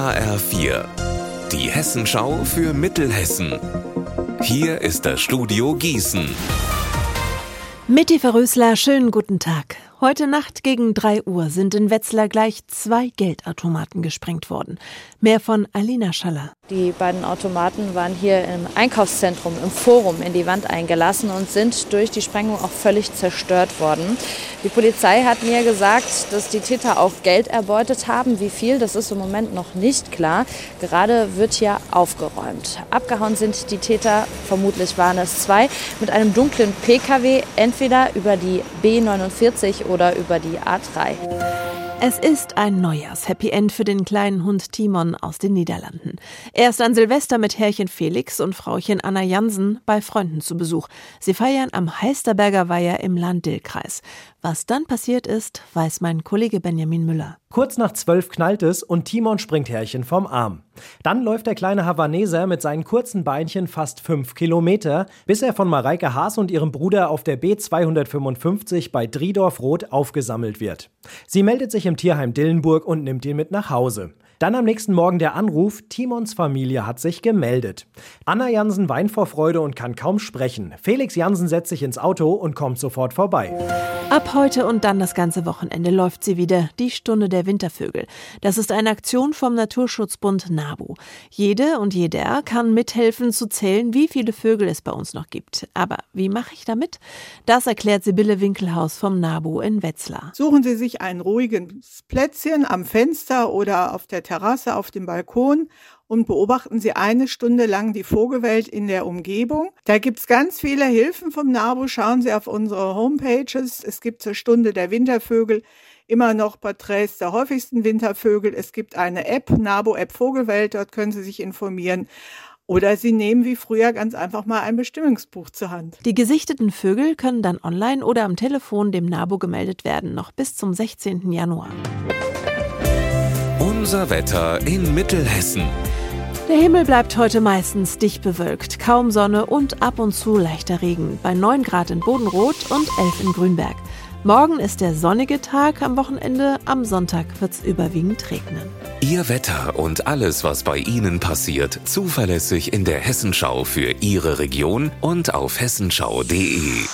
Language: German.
HR4, die Hessenschau für Mittelhessen. Hier ist das Studio Gießen. Mitti Verrösler, schönen guten Tag. Heute Nacht gegen 3 Uhr sind in Wetzlar gleich zwei Geldautomaten gesprengt worden. Mehr von Alina Schaller. Die beiden Automaten waren hier im Einkaufszentrum, im Forum in die Wand eingelassen und sind durch die Sprengung auch völlig zerstört worden. Die Polizei hat mir gesagt, dass die Täter auch Geld erbeutet haben. Wie viel, das ist im Moment noch nicht klar. Gerade wird hier aufgeräumt. Abgehauen sind die Täter, vermutlich waren es zwei, mit einem dunklen Pkw, entweder über die B49 oder über die A3. Es ist ein Neujahrs-Happy End für den kleinen Hund Timon aus den Niederlanden. Er ist an Silvester mit Herrchen Felix und Frauchen Anna Jansen bei Freunden zu Besuch. Sie feiern am Heisterberger Weiher im Land-Dill-Kreis. Was dann passiert ist, weiß mein Kollege Benjamin Müller. Kurz nach zwölf knallt es und Timon springt Herrchen vom Arm. Dann läuft der kleine Havaneser mit seinen kurzen Beinchen fast fünf Kilometer, bis er von Mareike Haas und ihrem Bruder auf der B255 bei Driedorf-Roth aufgesammelt wird. Sie meldet sich im Tierheim Dillenburg und nimmt ihn mit nach Hause. Dann am nächsten Morgen der Anruf, Timons Familie hat sich gemeldet. Anna Jansen weint vor Freude und kann kaum sprechen. Felix Jansen setzt sich ins Auto und kommt sofort vorbei. Ab heute und dann das ganze Wochenende läuft sie wieder, die Stunde der Wintervögel. Das ist eine Aktion vom Naturschutzbund NABU. Jede und jeder kann mithelfen zu zählen, wie viele Vögel es bei uns noch gibt. Aber wie mache ich damit? Das erklärt Sibylle Winkelhaus vom NABU in Wetzlar. Suchen Sie sich ein ruhiges Plätzchen am Fenster oder auf der Terrasse auf dem Balkon und beobachten Sie eine Stunde lang die Vogelwelt in der Umgebung. Da gibt's ganz viele Hilfen vom NABU. Schauen Sie auf unsere Homepages. Es gibt zur Stunde der Wintervögel immer noch Porträts der häufigsten Wintervögel. Es gibt eine App, NABU-App Vogelwelt. Dort können Sie sich informieren. Oder Sie nehmen wie früher ganz einfach mal ein Bestimmungsbuch zur Hand. Die gesichteten Vögel können dann online oder am Telefon dem NABU gemeldet werden, noch bis zum 16. Januar. Unser Wetter in Mittelhessen. Der Himmel bleibt heute meistens dicht bewölkt, kaum Sonne und ab und zu leichter Regen. Bei 9 Grad in Bodenrot und 11 in Grünberg. Morgen ist der sonnige Tag am Wochenende, am Sonntag wird es überwiegend regnen. Ihr Wetter und alles, was bei Ihnen passiert, zuverlässig in der Hessenschau für Ihre Region und auf hessenschau.de.